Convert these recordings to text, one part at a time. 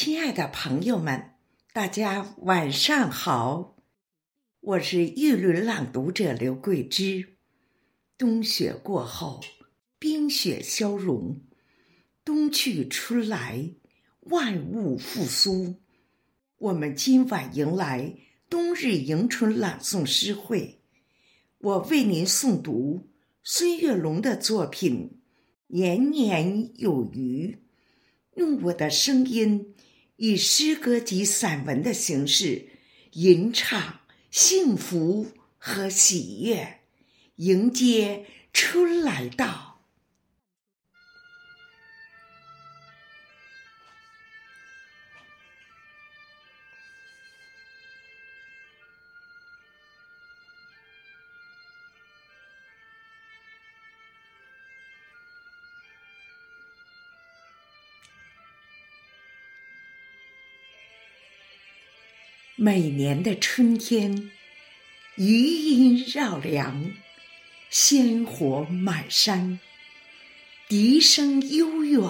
亲爱的朋友们，大家晚上好！我是玉轮朗读者刘桂枝。冬雪过后，冰雪消融，冬去春来，万物复苏。我们今晚迎来冬日迎春朗诵诗会，我为您诵读孙月龙的作品《年年有余》，用我的声音。以诗歌及散文的形式吟唱幸福和喜悦，迎接春来到。每年的春天，余音绕梁，鲜活满山，笛声悠远，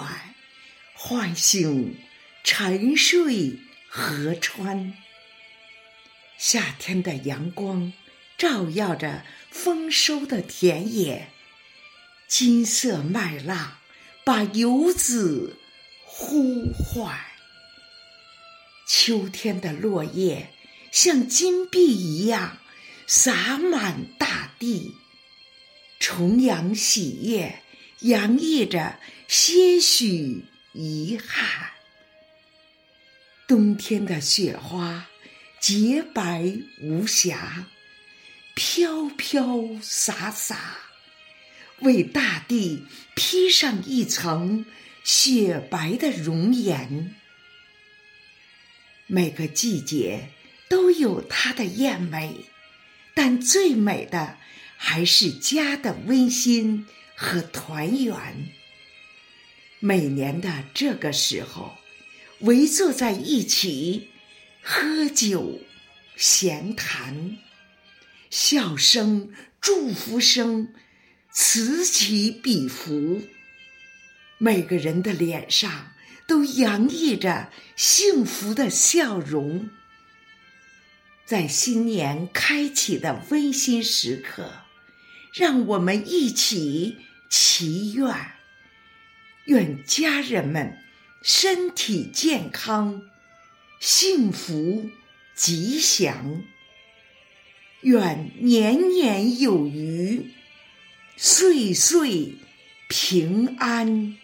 唤醒沉睡河川。夏天的阳光照耀着丰收的田野，金色麦浪把游子呼唤。秋天的落叶像金币一样洒满大地，重阳喜悦洋溢着些许遗憾。冬天的雪花洁白无瑕，飘飘洒洒，为大地披上一层雪白的容颜。每个季节都有它的艳美，但最美的还是家的温馨和团圆。每年的这个时候，围坐在一起，喝酒、闲谈，笑声、祝福声此起彼伏，每个人的脸上。都洋溢着幸福的笑容，在新年开启的温馨时刻，让我们一起祈愿：愿家人们身体健康、幸福吉祥；愿年年有余、岁岁平安。